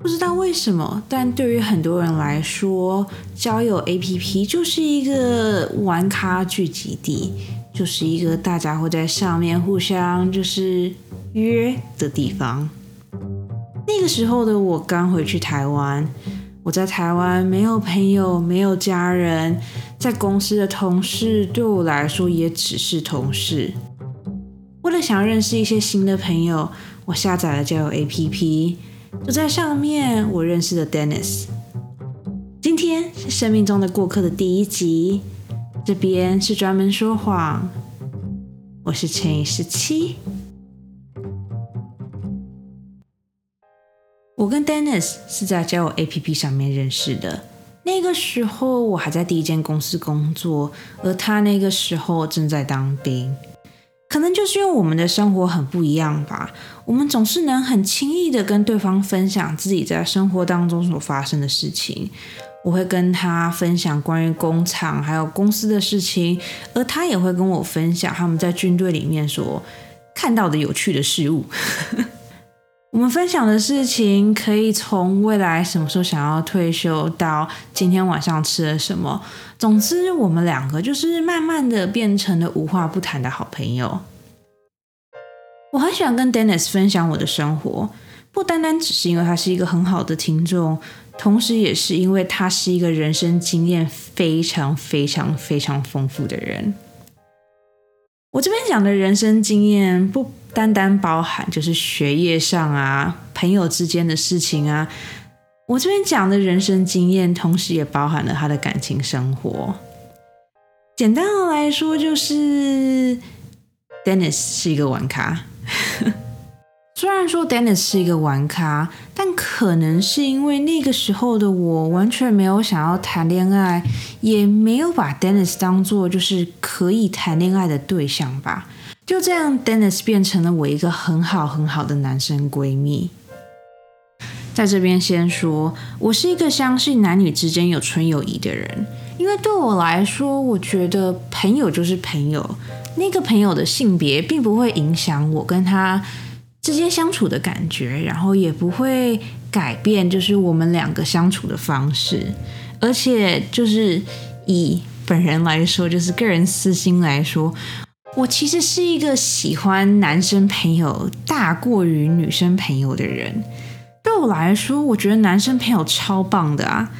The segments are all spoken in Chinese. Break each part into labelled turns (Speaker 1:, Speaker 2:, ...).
Speaker 1: 不知道为什么，但对于很多人来说，交友 APP 就是一个玩咖聚集地，就是一个大家会在上面互相就是约的地方。那个时候的我刚回去台湾，我在台湾没有朋友，没有家人，在公司的同事对我来说也只是同事。为了想认识一些新的朋友，我下载了交友 APP。就在上面，我认识了 Dennis。今天是生命中的过客的第一集，这边是专门说谎。我是乘以十七。我跟 Dennis 是在交友 APP 上面认识的。那个时候我还在第一间公司工作，而他那个时候正在当兵。可能就是因为我们的生活很不一样吧，我们总是能很轻易的跟对方分享自己在生活当中所发生的事情。我会跟他分享关于工厂还有公司的事情，而他也会跟我分享他们在军队里面所看到的有趣的事物。我们分享的事情可以从未来什么时候想要退休，到今天晚上吃了什么。总之，我们两个就是慢慢的变成了无话不谈的好朋友。我很喜欢跟 Dennis 分享我的生活，不单单只是因为他是一个很好的听众，同时也是因为他是一个人生经验非常非常非常丰富的人。我这边讲的人生经验不。单单包含就是学业上啊，朋友之间的事情啊。我这边讲的人生经验，同时也包含了他的感情生活。简单的来说，就是 Dennis 是一个玩咖。虽然说 Dennis 是一个玩咖，但可能是因为那个时候的我完全没有想要谈恋爱，也没有把 Dennis 当做就是可以谈恋爱的对象吧。就这样，Dennis 变成了我一个很好很好的男生闺蜜。在这边先说，我是一个相信男女之间有纯友谊的人，因为对我来说，我觉得朋友就是朋友，那个朋友的性别并不会影响我跟他之间相处的感觉，然后也不会改变就是我们两个相处的方式，而且就是以本人来说，就是个人私心来说。我其实是一个喜欢男生朋友大过于女生朋友的人。对我来说，我觉得男生朋友超棒的啊！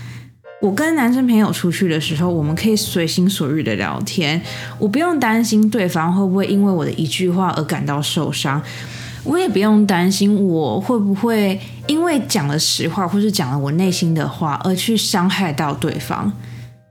Speaker 1: 我跟男生朋友出去的时候，我们可以随心所欲的聊天，我不用担心对方会不会因为我的一句话而感到受伤，我也不用担心我会不会因为讲了实话或是讲了我内心的话而去伤害到对方。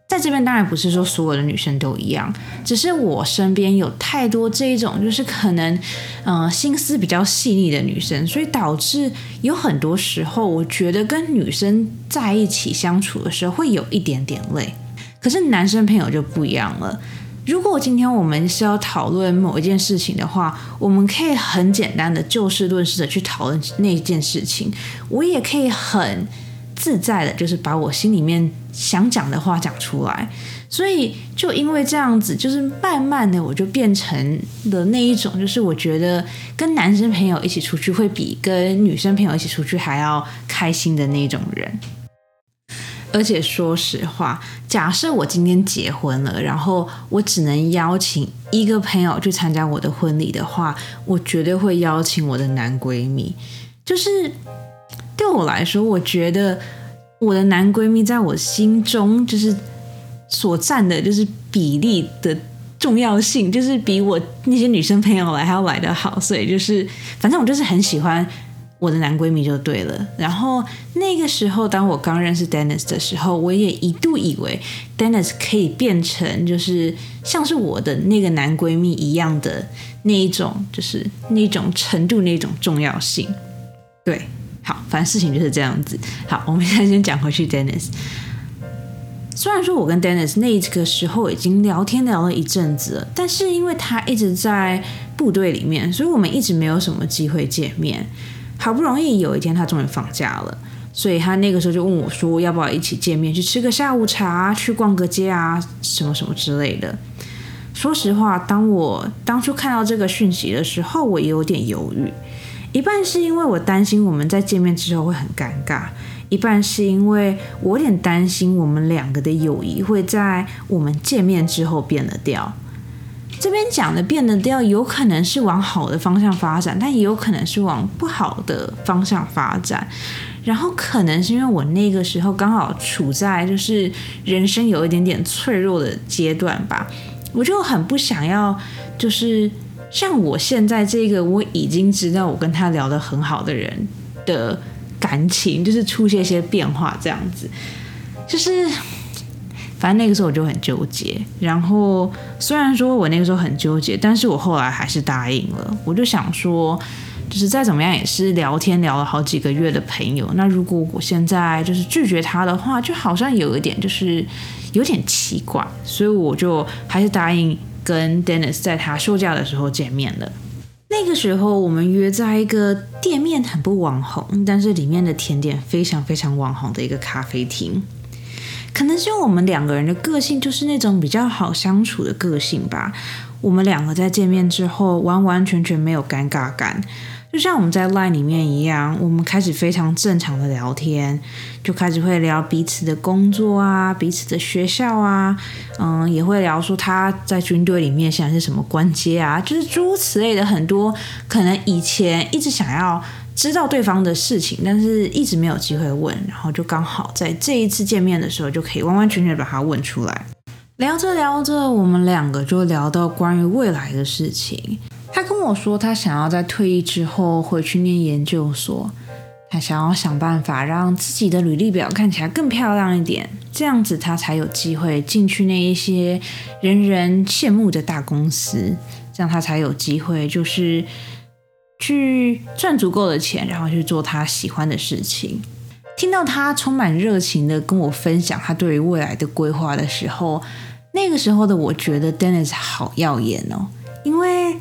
Speaker 1: 在这边当然不是说所有的女生都一样，只是我身边有太多这一种，就是可能，嗯，心思比较细腻的女生，所以导致有很多时候，我觉得跟女生在一起相处的时候会有一点点累。可是男生朋友就不一样了。如果今天我们是要讨论某一件事情的话，我们可以很简单的就事论事的去讨论那件事情，我也可以很。自在的，就是把我心里面想讲的话讲出来，所以就因为这样子，就是慢慢的我就变成了那一种，就是我觉得跟男生朋友一起出去会比跟女生朋友一起出去还要开心的那种人。而且说实话，假设我今天结婚了，然后我只能邀请一个朋友去参加我的婚礼的话，我绝对会邀请我的男闺蜜，就是。对我来说，我觉得我的男闺蜜在我心中就是所占的，就是比例的重要性，就是比我那些女生朋友来还要来得好。所以就是，反正我就是很喜欢我的男闺蜜就对了。然后那个时候，当我刚认识 Dennis 的时候，我也一度以为 Dennis 可以变成就是像是我的那个男闺蜜一样的那一种，就是那种程度、那种重要性，对。好，反正事情就是这样子。好，我们现在先讲回去。Dennis，虽然说我跟 Dennis 那个时候已经聊天聊了一阵子了，但是因为他一直在部队里面，所以我们一直没有什么机会见面。好不容易有一天他终于放假了，所以他那个时候就问我说：“要不要一起见面，去吃个下午茶，去逛个街啊，什么什么之类的？”说实话，当我当初看到这个讯息的时候，我也有点犹豫。一半是因为我担心我们在见面之后会很尴尬，一半是因为我有点担心我们两个的友谊会在我们见面之后变得掉。这边讲的变得掉，有可能是往好的方向发展，但也有可能是往不好的方向发展。然后可能是因为我那个时候刚好处在就是人生有一点点脆弱的阶段吧，我就很不想要，就是像我现在这个我已经知道我跟他聊得很好的人的感情，就是出现一些变化这样子，就是。反正那个时候我就很纠结，然后虽然说我那个时候很纠结，但是我后来还是答应了。我就想说，就是再怎么样也是聊天聊了好几个月的朋友，那如果我现在就是拒绝他的话，就好像有一点就是有点奇怪，所以我就还是答应跟 Dennis 在他休假的时候见面了。那个时候我们约在一个店面很不网红，但是里面的甜点非常非常网红的一个咖啡厅。可能是我们两个人的个性就是那种比较好相处的个性吧。我们两个在见面之后，完完全全没有尴尬感，就像我们在 LINE 里面一样，我们开始非常正常的聊天，就开始会聊彼此的工作啊，彼此的学校啊，嗯，也会聊说他在军队里面现在是什么关阶啊，就是诸如此类的很多，可能以前一直想要。知道对方的事情，但是一直没有机会问，然后就刚好在这一次见面的时候，就可以完完全全把它问出来。聊着聊着，我们两个就聊到关于未来的事情。他跟我说，他想要在退役之后回去念研究所，他想要想办法让自己的履历表看起来更漂亮一点，这样子他才有机会进去那一些人人羡慕的大公司，这样他才有机会就是。去赚足够的钱，然后去做他喜欢的事情。听到他充满热情的跟我分享他对于未来的规划的时候，那个时候的我觉得 Dennis 好耀眼哦。因为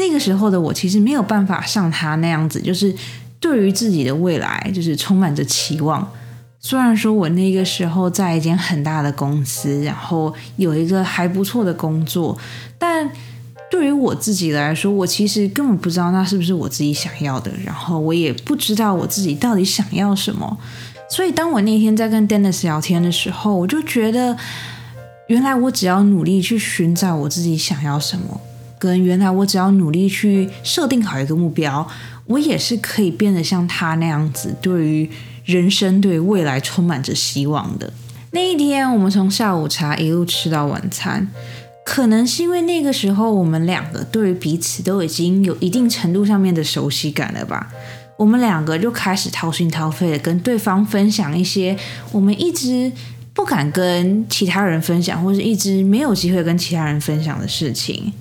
Speaker 1: 那个时候的我其实没有办法像他那样子，就是对于自己的未来就是充满着期望。虽然说我那个时候在一间很大的公司，然后有一个还不错的工作，但。对于我自己来说，我其实根本不知道那是不是我自己想要的，然后我也不知道我自己到底想要什么。所以当我那天在跟 Dennis 聊天的时候，我就觉得，原来我只要努力去寻找我自己想要什么，跟原来我只要努力去设定好一个目标，我也是可以变得像他那样子，对于人生、对未来充满着希望的。那一天，我们从下午茶一路吃到晚餐。可能是因为那个时候我们两个对于彼此都已经有一定程度上面的熟悉感了吧？我们两个就开始掏心掏肺的跟对方分享一些我们一直不敢跟其他人分享，或者一直没有机会跟其他人分享的事情。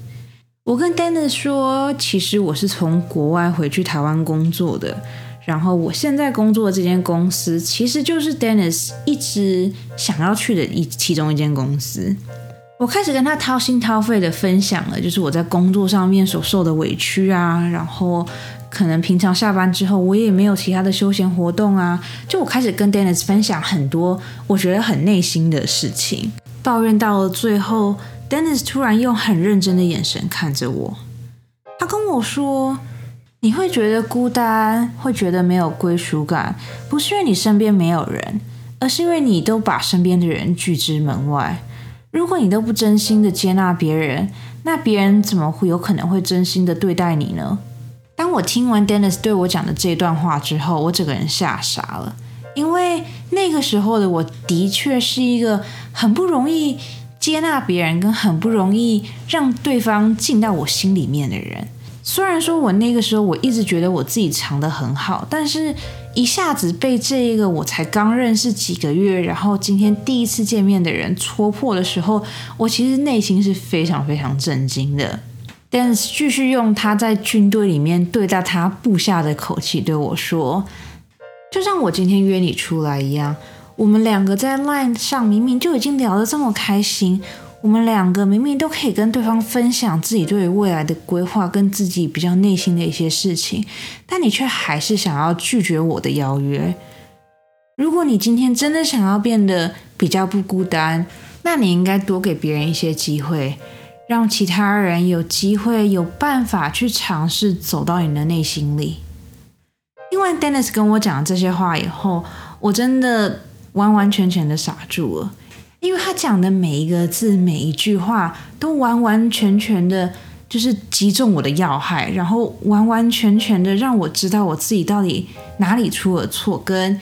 Speaker 1: 我跟 Dennis 说，其实我是从国外回去台湾工作的，然后我现在工作的这间公司其实就是 Dennis 一直想要去的一其中一间公司。我开始跟他掏心掏肺的分享了，就是我在工作上面所受的委屈啊，然后可能平常下班之后我也没有其他的休闲活动啊，就我开始跟 Dennis 分享很多我觉得很内心的事情，抱怨到了最后，Dennis 突然用很认真的眼神看着我，他跟我说：“你会觉得孤单，会觉得没有归属感，不是因为你身边没有人，而是因为你都把身边的人拒之门外。”如果你都不真心的接纳别人，那别人怎么会有可能会真心的对待你呢？当我听完 Dennis 对我讲的这段话之后，我整个人吓傻了，因为那个时候的我的确是一个很不容易接纳别人，跟很不容易让对方进到我心里面的人。虽然说我那个时候我一直觉得我自己藏得很好，但是。一下子被这一个我才刚认识几个月，然后今天第一次见面的人戳破的时候，我其实内心是非常非常震惊的。但是继续用他在军队里面对待他部下的口气对我说：“就像我今天约你出来一样，我们两个在 LINE 上明明就已经聊得这么开心。”我们两个明明都可以跟对方分享自己对于未来的规划，跟自己比较内心的一些事情，但你却还是想要拒绝我的邀约。如果你今天真的想要变得比较不孤单，那你应该多给别人一些机会，让其他人有机会、有办法去尝试走到你的内心里。因为 Dennis 跟我讲这些话以后，我真的完完全全的傻住了。因为他讲的每一个字、每一句话，都完完全全的，就是击中我的要害，然后完完全全的让我知道我自己到底哪里出了错，跟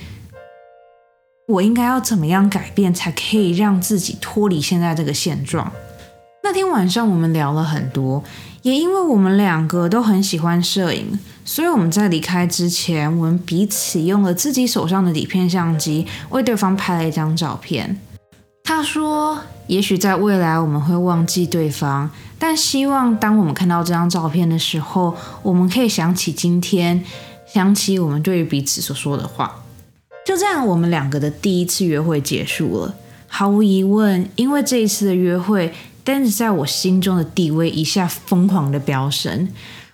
Speaker 1: 我应该要怎么样改变，才可以让自己脱离现在这个现状。那天晚上我们聊了很多，也因为我们两个都很喜欢摄影，所以我们在离开之前，我们彼此用了自己手上的底片相机为对方拍了一张照片。他说：“也许在未来我们会忘记对方，但希望当我们看到这张照片的时候，我们可以想起今天，想起我们对于彼此所说的话。就这样，我们两个的第一次约会结束了。毫无疑问，因为这一次的约会丹尼在我心中的地位一下疯狂的飙升。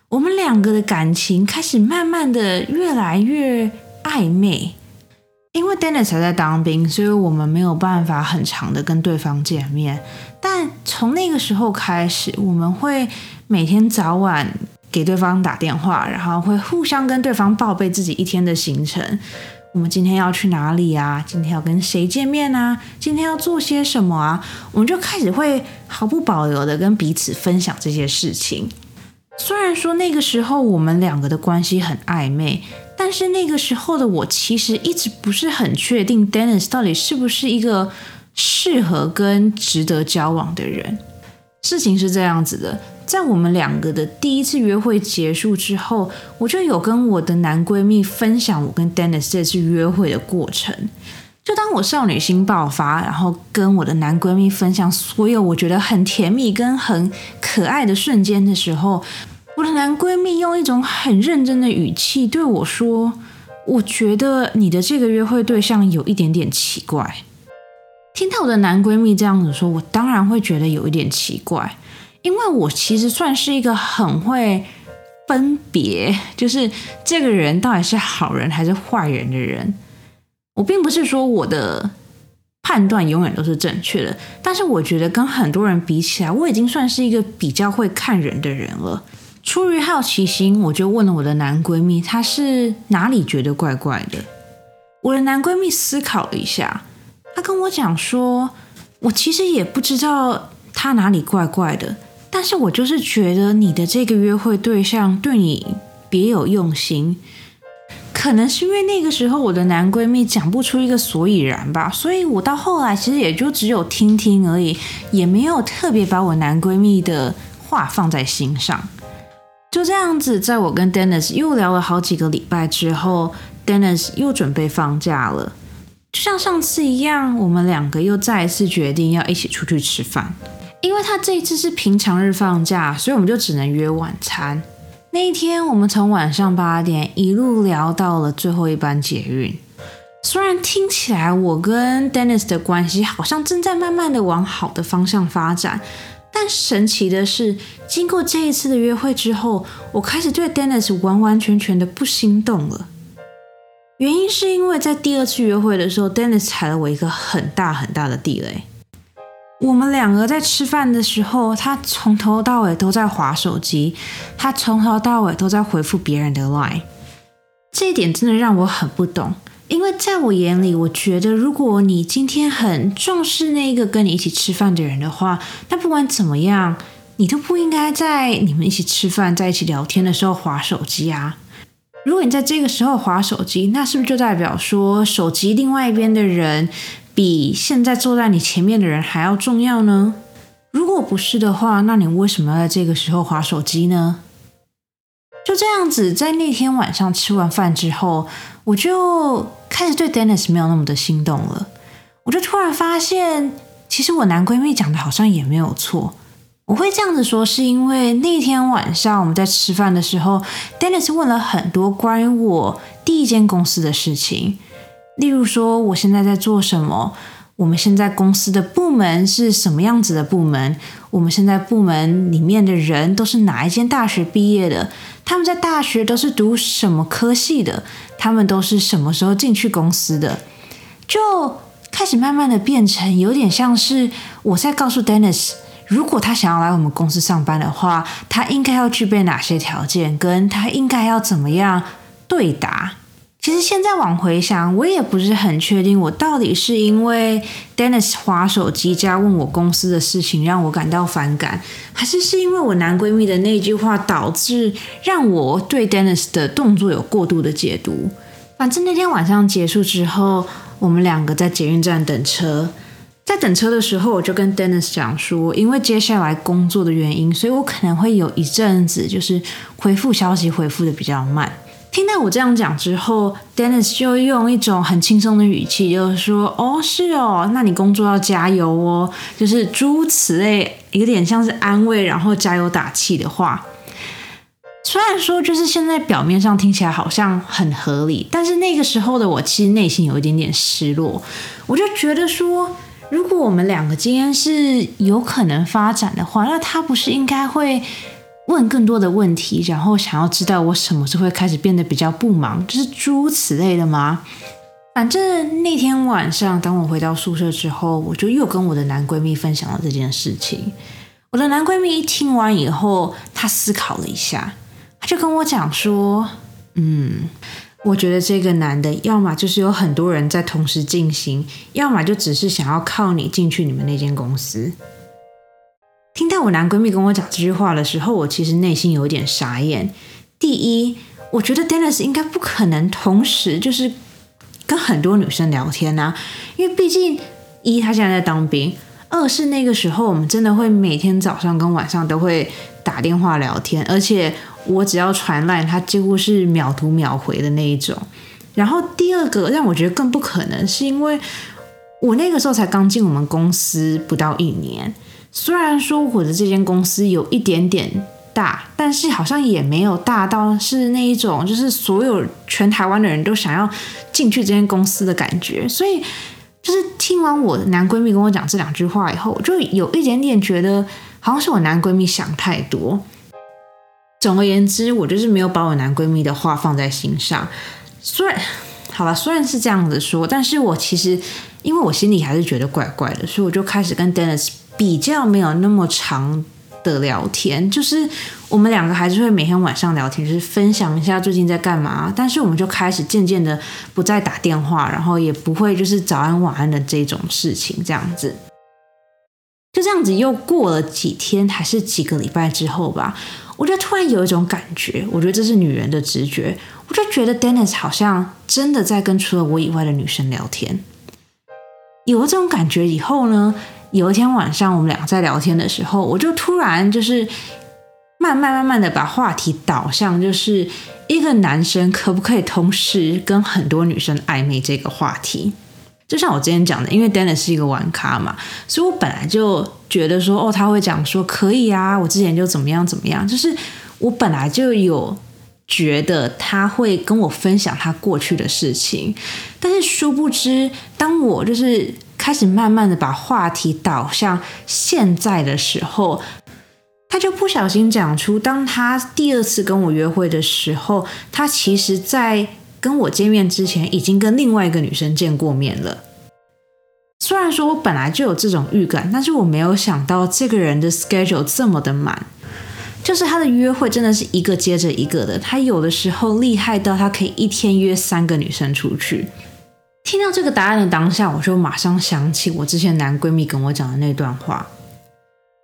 Speaker 1: 我们两个的感情开始慢慢的越来越暧昧。”因为 Dennis 还在当兵，所以我们没有办法很长的跟对方见面。但从那个时候开始，我们会每天早晚给对方打电话，然后会互相跟对方报备自己一天的行程。我们今天要去哪里啊？今天要跟谁见面啊？今天要做些什么啊？我们就开始会毫不保留的跟彼此分享这些事情。虽然说那个时候我们两个的关系很暧昧。但是那个时候的我，其实一直不是很确定，Dennis 到底是不是一个适合跟值得交往的人。事情是这样子的，在我们两个的第一次约会结束之后，我就有跟我的男闺蜜分享我跟 Dennis 这次约会的过程。就当我少女心爆发，然后跟我的男闺蜜分享所有我觉得很甜蜜跟很可爱的瞬间的时候。我的男闺蜜用一种很认真的语气对我说：“我觉得你的这个约会对象有一点点奇怪。”听到我的男闺蜜这样子说，我当然会觉得有一点奇怪，因为我其实算是一个很会分别，就是这个人到底是好人还是坏人的人。我并不是说我的判断永远都是正确的，但是我觉得跟很多人比起来，我已经算是一个比较会看人的人了。出于好奇心，我就问了我的男闺蜜，他是哪里觉得怪怪的？我的男闺蜜思考了一下，他跟我讲说：“我其实也不知道他哪里怪怪的，但是我就是觉得你的这个约会对象对你别有用心。可能是因为那个时候我的男闺蜜讲不出一个所以然吧，所以我到后来其实也就只有听听而已，也没有特别把我男闺蜜的话放在心上。”就这样子，在我跟 Dennis 又聊了好几个礼拜之后，Dennis 又准备放假了。就像上次一样，我们两个又再一次决定要一起出去吃饭。因为他这一次是平常日放假，所以我们就只能约晚餐。那一天，我们从晚上八点一路聊到了最后一班捷运。虽然听起来我跟 Dennis 的关系好像正在慢慢的往好的方向发展。但神奇的是，经过这一次的约会之后，我开始对 Dennis 完完全全的不心动了。原因是因为在第二次约会的时候，Dennis 踩了我一个很大很大的地雷。我们两个在吃饭的时候，他从头到尾都在划手机，他从头到尾都在回复别人的 line，这一点真的让我很不懂。因为在我眼里，我觉得如果你今天很重视那个跟你一起吃饭的人的话，那不管怎么样，你都不应该在你们一起吃饭、在一起聊天的时候划手机啊。如果你在这个时候划手机，那是不是就代表说手机另外一边的人比现在坐在你前面的人还要重要呢？如果不是的话，那你为什么要在这个时候划手机呢？就这样子，在那天晚上吃完饭之后。我就开始对 Dennis 没有那么的心动了。我就突然发现，其实我男闺蜜讲的好像也没有错。我会这样子说，是因为那天晚上我们在吃饭的时候，Dennis 问了很多关于我第一间公司的事情，例如说我现在在做什么，我们现在公司的部门是什么样子的部门，我们现在部门里面的人都是哪一间大学毕业的。他们在大学都是读什么科系的？他们都是什么时候进去公司的？就开始慢慢的变成有点像是我在告诉 Dennis，如果他想要来我们公司上班的话，他应该要具备哪些条件，跟他应该要怎么样对答。其实现在往回想，我也不是很确定，我到底是因为 Dennis 划手机加问我公司的事情让我感到反感，还是是因为我男闺蜜的那句话导致让我对 Dennis 的动作有过度的解读。反正那天晚上结束之后，我们两个在捷运站等车，在等车的时候，我就跟 Dennis 讲说，因为接下来工作的原因，所以我可能会有一阵子就是回复消息回复的比较慢。听到我这样讲之后，Dennis 就用一种很轻松的语气，就是说：“哦，是哦，那你工作要加油哦。”就是诸此类，有点像是安慰，然后加油打气的话。虽然说，就是现在表面上听起来好像很合理，但是那个时候的我其实内心有一点点失落。我就觉得说，如果我们两个今天是有可能发展的话，那他不是应该会。问更多的问题，然后想要知道我什么时候会开始变得比较不忙，就是诸如此类的吗？反正那天晚上，当我回到宿舍之后，我就又跟我的男闺蜜分享了这件事情。我的男闺蜜一听完以后，他思考了一下，他就跟我讲说：“嗯，我觉得这个男的，要么就是有很多人在同时进行，要么就只是想要靠你进去你们那间公司。”听到我男闺蜜跟我讲这句话的时候，我其实内心有点傻眼。第一，我觉得 Dennis 应该不可能同时就是跟很多女生聊天呐，因为毕竟一他现在在当兵，二是那个时候我们真的会每天早上跟晚上都会打电话聊天，而且我只要传烂，他几乎是秒读秒回的那一种。然后第二个让我觉得更不可能，是因为我那个时候才刚进我们公司不到一年。虽然说我的这间公司有一点点大，但是好像也没有大到是那一种，就是所有全台湾的人都想要进去这间公司的感觉。所以，就是听完我男闺蜜跟我讲这两句话以后，我就有一点点觉得，好像是我男闺蜜想太多。总而言之，我就是没有把我男闺蜜的话放在心上。虽然，好吧，虽然是这样子说，但是我其实因为我心里还是觉得怪怪的，所以我就开始跟 Dennis。比较没有那么长的聊天，就是我们两个还是会每天晚上聊天，就是分享一下最近在干嘛。但是我们就开始渐渐的不再打电话，然后也不会就是早安晚安的这种事情，这样子。就这样子又过了几天，还是几个礼拜之后吧，我就突然有一种感觉，我觉得这是女人的直觉，我就觉得 Dennis 好像真的在跟除了我以外的女生聊天。有了这种感觉以后呢？有一天晚上，我们俩在聊天的时候，我就突然就是慢慢慢慢的把话题导向，就是一个男生可不可以同时跟很多女生暧昧这个话题。就像我之前讲的，因为 Dennis 是一个玩咖嘛，所以我本来就觉得说，哦，他会讲说可以啊，我之前就怎么样怎么样，就是我本来就有觉得他会跟我分享他过去的事情，但是殊不知，当我就是。开始慢慢的把话题导向现在的时候，他就不小心讲出，当他第二次跟我约会的时候，他其实在跟我见面之前已经跟另外一个女生见过面了。虽然说我本来就有这种预感，但是我没有想到这个人的 schedule 这么的满，就是他的约会真的是一个接着一个的，他有的时候厉害到他可以一天约三个女生出去。听到这个答案的当下，我就马上想起我之前男闺蜜跟我讲的那段话。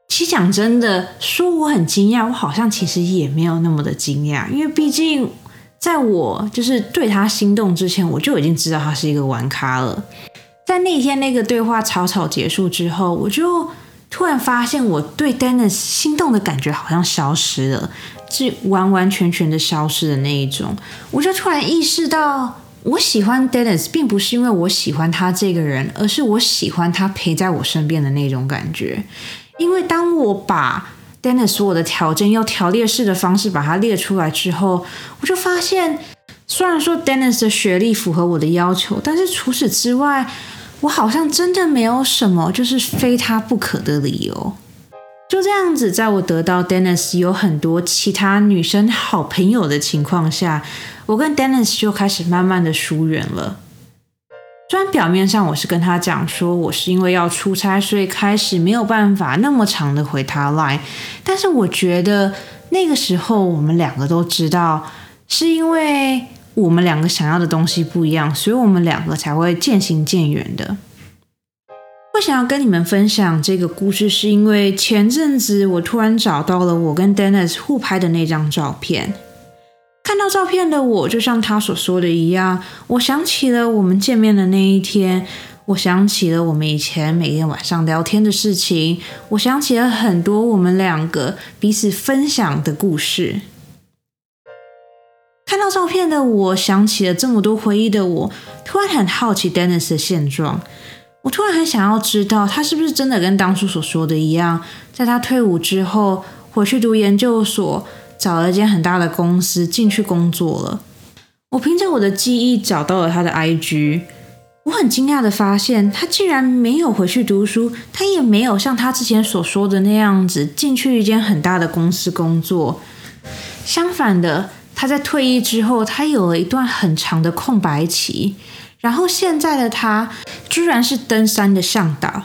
Speaker 1: 其实讲真的，说我很惊讶，我好像其实也没有那么的惊讶，因为毕竟在我就是对他心动之前，我就已经知道他是一个玩咖了。在那天那个对话草草结束之后，我就突然发现我对 Dennis 心动的感觉好像消失了，是完完全全的消失的那一种。我就突然意识到。我喜欢 Dennis，并不是因为我喜欢他这个人，而是我喜欢他陪在我身边的那种感觉。因为当我把 Dennis 所有的条件用条列式的方式把它列出来之后，我就发现，虽然说 Dennis 的学历符合我的要求，但是除此之外，我好像真的没有什么就是非他不可的理由。就这样子，在我得到 Dennis 有很多其他女生好朋友的情况下。我跟 Dennis 就开始慢慢的疏远了。虽然表面上我是跟他讲说我是因为要出差，所以开始没有办法那么长的回他 line，但是我觉得那个时候我们两个都知道，是因为我们两个想要的东西不一样，所以我们两个才会渐行渐远的。我想要跟你们分享这个故事，是因为前阵子我突然找到了我跟 Dennis 互拍的那张照片。看到照片的我，就像他所说的一样，我想起了我们见面的那一天，我想起了我们以前每天晚上聊天的事情，我想起了很多我们两个彼此分享的故事。看到照片的我，想起了这么多回忆的我，突然很好奇 Dennis 的现状。我突然很想要知道，他是不是真的跟当初所说的一样，在他退伍之后回去读研究所。找了一间很大的公司进去工作了。我凭着我的记忆找到了他的 IG，我很惊讶的发现，他竟然没有回去读书，他也没有像他之前所说的那样子进去一间很大的公司工作。相反的，他在退役之后，他有了一段很长的空白期。然后现在的他，居然是登山的向导。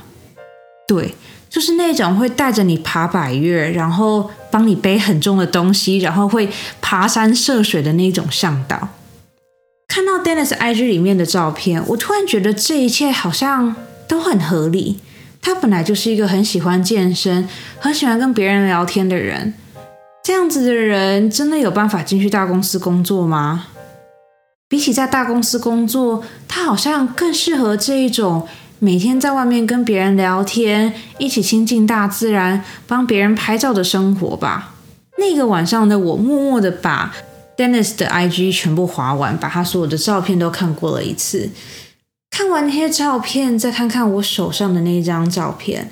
Speaker 1: 对。就是那种会带着你爬百越，然后帮你背很重的东西，然后会爬山涉水的那种向导。看到 Dennis IG 里面的照片，我突然觉得这一切好像都很合理。他本来就是一个很喜欢健身、很喜欢跟别人聊天的人。这样子的人真的有办法进去大公司工作吗？比起在大公司工作，他好像更适合这一种。每天在外面跟别人聊天，一起亲近大自然，帮别人拍照的生活吧。那个晚上的我，默默的把 Dennis 的 IG 全部划完，把他所有的照片都看过了一次。看完那些照片，再看看我手上的那张照片，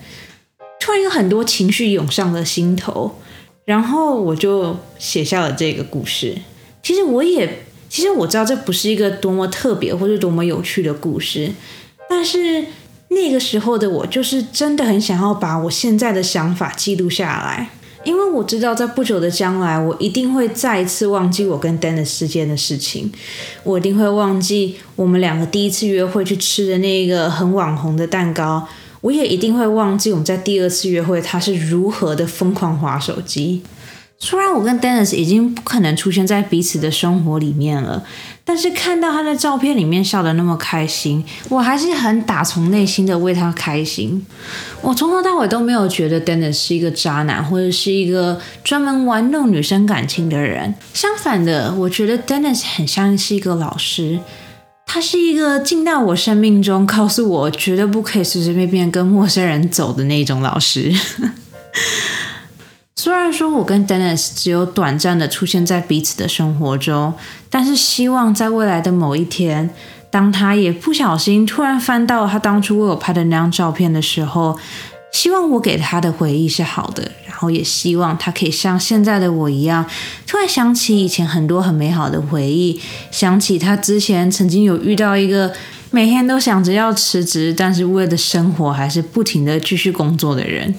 Speaker 1: 突然有很多情绪涌上了心头，然后我就写下了这个故事。其实我也，其实我知道这不是一个多么特别或者多么有趣的故事，但是。那个时候的我，就是真的很想要把我现在的想法记录下来，因为我知道在不久的将来，我一定会再一次忘记我跟 Dennis 之间的事情，我一定会忘记我们两个第一次约会去吃的那个很网红的蛋糕，我也一定会忘记我们在第二次约会他是如何的疯狂划手机。虽然我跟 Dennis 已经不可能出现在彼此的生活里面了，但是看到他在照片里面笑得那么开心，我还是很打从内心的为他开心。我从头到尾都没有觉得 Dennis 是一个渣男，或者是一个专门玩弄女生感情的人。相反的，我觉得 Dennis 很像是一个老师，他是一个进到我生命中，告诉我绝对不可以随随便便跟陌生人走的那种老师。虽然说我跟 Dennis 只有短暂的出现在彼此的生活中，但是希望在未来的某一天，当他也不小心突然翻到他当初为我拍的那张照片的时候，希望我给他的回忆是好的，然后也希望他可以像现在的我一样，突然想起以前很多很美好的回忆，想起他之前曾经有遇到一个每天都想着要辞职，但是为了生活还是不停的继续工作的人。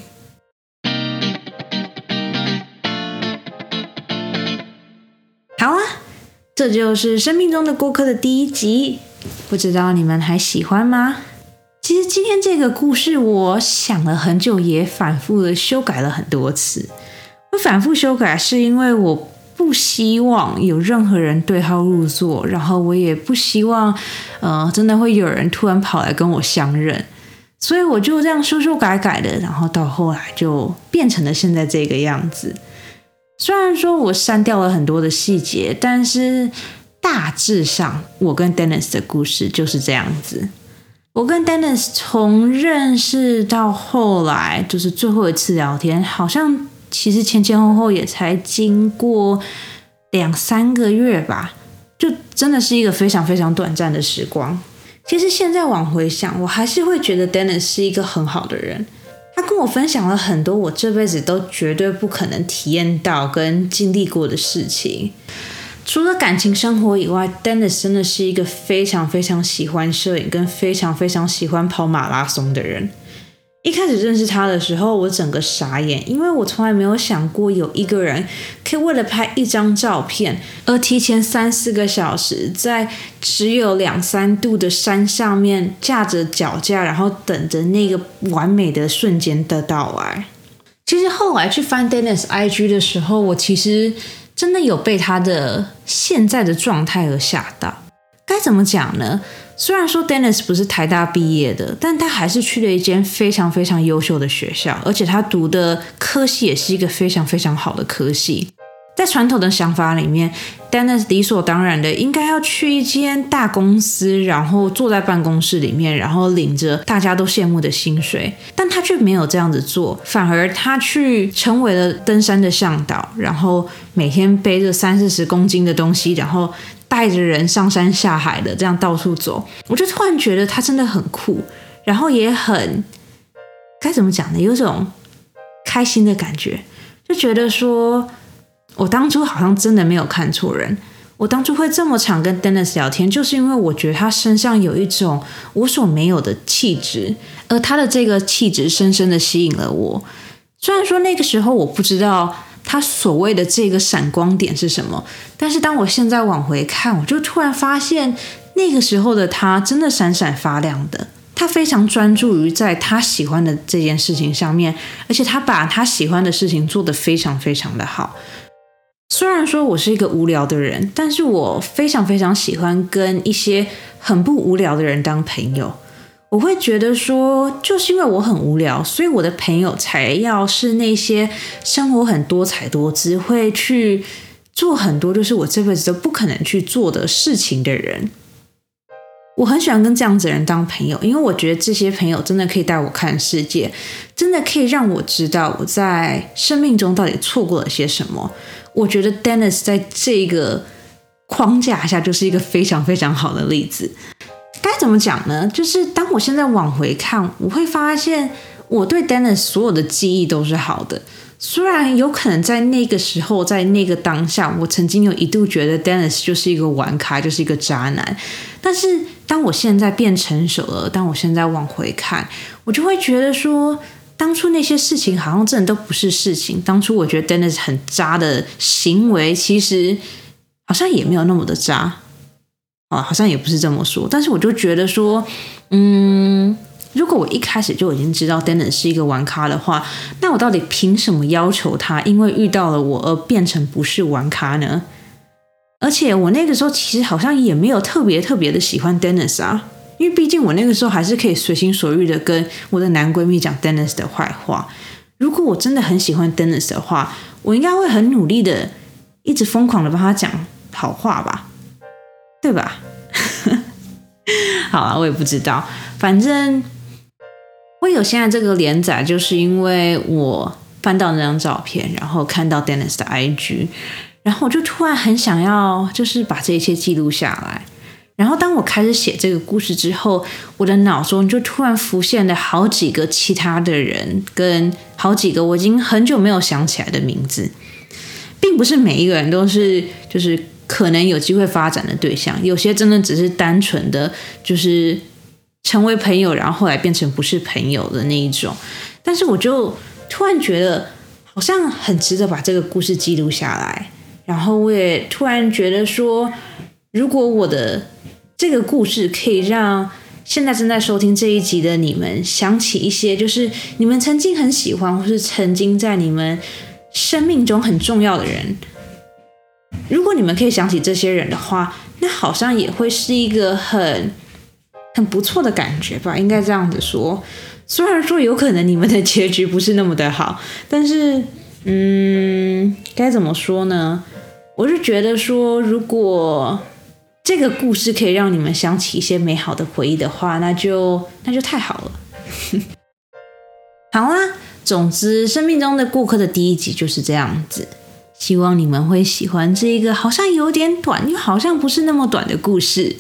Speaker 1: 这就是生命中的过客的第一集，不知道你们还喜欢吗？其实今天这个故事，我想了很久，也反复的修改了很多次。我反复修改是因为我不希望有任何人对号入座，然后我也不希望，呃，真的会有人突然跑来跟我相认，所以我就这样修修改改的，然后到后来就变成了现在这个样子。虽然说我删掉了很多的细节，但是大致上我跟 Dennis 的故事就是这样子。我跟 Dennis 从认识到后来，就是最后一次聊天，好像其实前前后后也才经过两三个月吧，就真的是一个非常非常短暂的时光。其实现在往回想，我还是会觉得 Dennis 是一个很好的人。他跟我分享了很多我这辈子都绝对不可能体验到跟经历过的事情。除了感情生活以外，Dennis 真的是一个非常非常喜欢摄影跟非常非常喜欢跑马拉松的人。一开始认识他的时候，我整个傻眼，因为我从来没有想过有一个人可以为了拍一张照片而提前三四个小时在只有两三度的山上面架着脚架，然后等着那个完美的瞬间的到来。其实后来去翻 Dennis IG 的时候，我其实真的有被他的现在的状态而吓到。该怎么讲呢？虽然说 Dennis 不是台大毕业的，但他还是去了一间非常非常优秀的学校，而且他读的科系也是一个非常非常好的科系。在传统的想法里面，Dennis 理所当然的应该要去一间大公司，然后坐在办公室里面，然后领着大家都羡慕的薪水，但他却没有这样子做，反而他去成为了登山的向导，然后每天背着三四十公斤的东西，然后。带着人上山下海的这样到处走，我就突然觉得他真的很酷，然后也很该怎么讲呢？有种开心的感觉，就觉得说我当初好像真的没有看错人。我当初会这么常跟 Dennis 聊天，就是因为我觉得他身上有一种我所没有的气质，而他的这个气质深深的吸引了我。虽然说那个时候我不知道。他所谓的这个闪光点是什么？但是当我现在往回看，我就突然发现，那个时候的他真的闪闪发亮的。他非常专注于在他喜欢的这件事情上面，而且他把他喜欢的事情做得非常非常的好。虽然说我是一个无聊的人，但是我非常非常喜欢跟一些很不无聊的人当朋友。我会觉得说，就是因为我很无聊，所以我的朋友才要是那些生活很多彩多姿，会去做很多就是我这辈子都不可能去做的事情的人。我很喜欢跟这样子的人当朋友，因为我觉得这些朋友真的可以带我看世界，真的可以让我知道我在生命中到底错过了些什么。我觉得 Dennis 在这个框架下就是一个非常非常好的例子。怎么讲呢？就是当我现在往回看，我会发现我对 Dennis 所有的记忆都是好的。虽然有可能在那个时候，在那个当下，我曾经有一度觉得 Dennis 就是一个玩咖，就是一个渣男。但是当我现在变成熟了，当我现在往回看，我就会觉得说，当初那些事情好像真的都不是事情。当初我觉得 Dennis 很渣的行为，其实好像也没有那么的渣。啊，好像也不是这么说，但是我就觉得说，嗯，如果我一开始就已经知道 Dennis 是一个玩咖的话，那我到底凭什么要求他因为遇到了我而变成不是玩咖呢？而且我那个时候其实好像也没有特别特别的喜欢 Dennis 啊，因为毕竟我那个时候还是可以随心所欲的跟我的男闺蜜讲 Dennis 的坏话。如果我真的很喜欢 Dennis 的话，我应该会很努力的，一直疯狂的帮他讲好话吧。对吧？好了，我也不知道，反正会有现在这个连载，就是因为我翻到那张照片，然后看到 Dennis 的 IG，然后我就突然很想要，就是把这一切记录下来。然后当我开始写这个故事之后，我的脑中就突然浮现了好几个其他的人，跟好几个我已经很久没有想起来的名字，并不是每一个人都是就是。可能有机会发展的对象，有些真的只是单纯的就是成为朋友，然后后来变成不是朋友的那一种。但是我就突然觉得，好像很值得把这个故事记录下来。然后我也突然觉得说，如果我的这个故事可以让现在正在收听这一集的你们想起一些，就是你们曾经很喜欢，或是曾经在你们生命中很重要的人。如果你们可以想起这些人的话，那好像也会是一个很很不错的感觉吧，应该这样子说。虽然说有可能你们的结局不是那么的好，但是，嗯，该怎么说呢？我是觉得说，如果这个故事可以让你们想起一些美好的回忆的话，那就那就太好了。好啦，总之，生命中的顾客的第一集就是这样子。希望你们会喜欢这一个好像有点短又好像不是那么短的故事。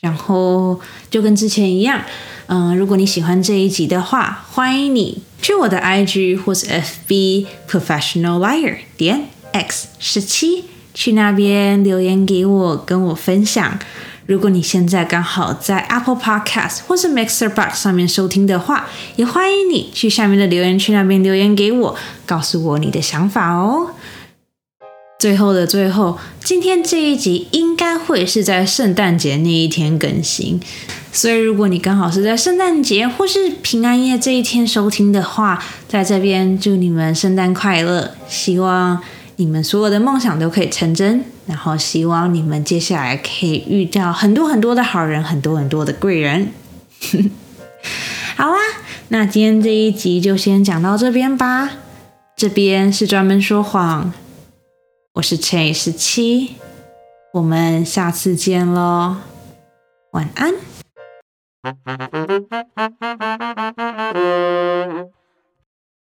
Speaker 1: 然后就跟之前一样，嗯，如果你喜欢这一集的话，欢迎你去我的 IG 或是 FB Professional Liar 点 X 十七，去那边留言给我，跟我分享。如果你现在刚好在 Apple Podcast 或是 Mixer Box 上面收听的话，也欢迎你去下面的留言区那边留言给我，告诉我你的想法哦。最后的最后，今天这一集应该会是在圣诞节那一天更新，所以如果你刚好是在圣诞节或是平安夜这一天收听的话，在这边祝你们圣诞快乐，希望你们所有的梦想都可以成真，然后希望你们接下来可以遇到很多很多的好人，很多很多的贵人。好啦，那今天这一集就先讲到这边吧，这边是专门说谎。我是 chay 十七。我们下次见喽晚安。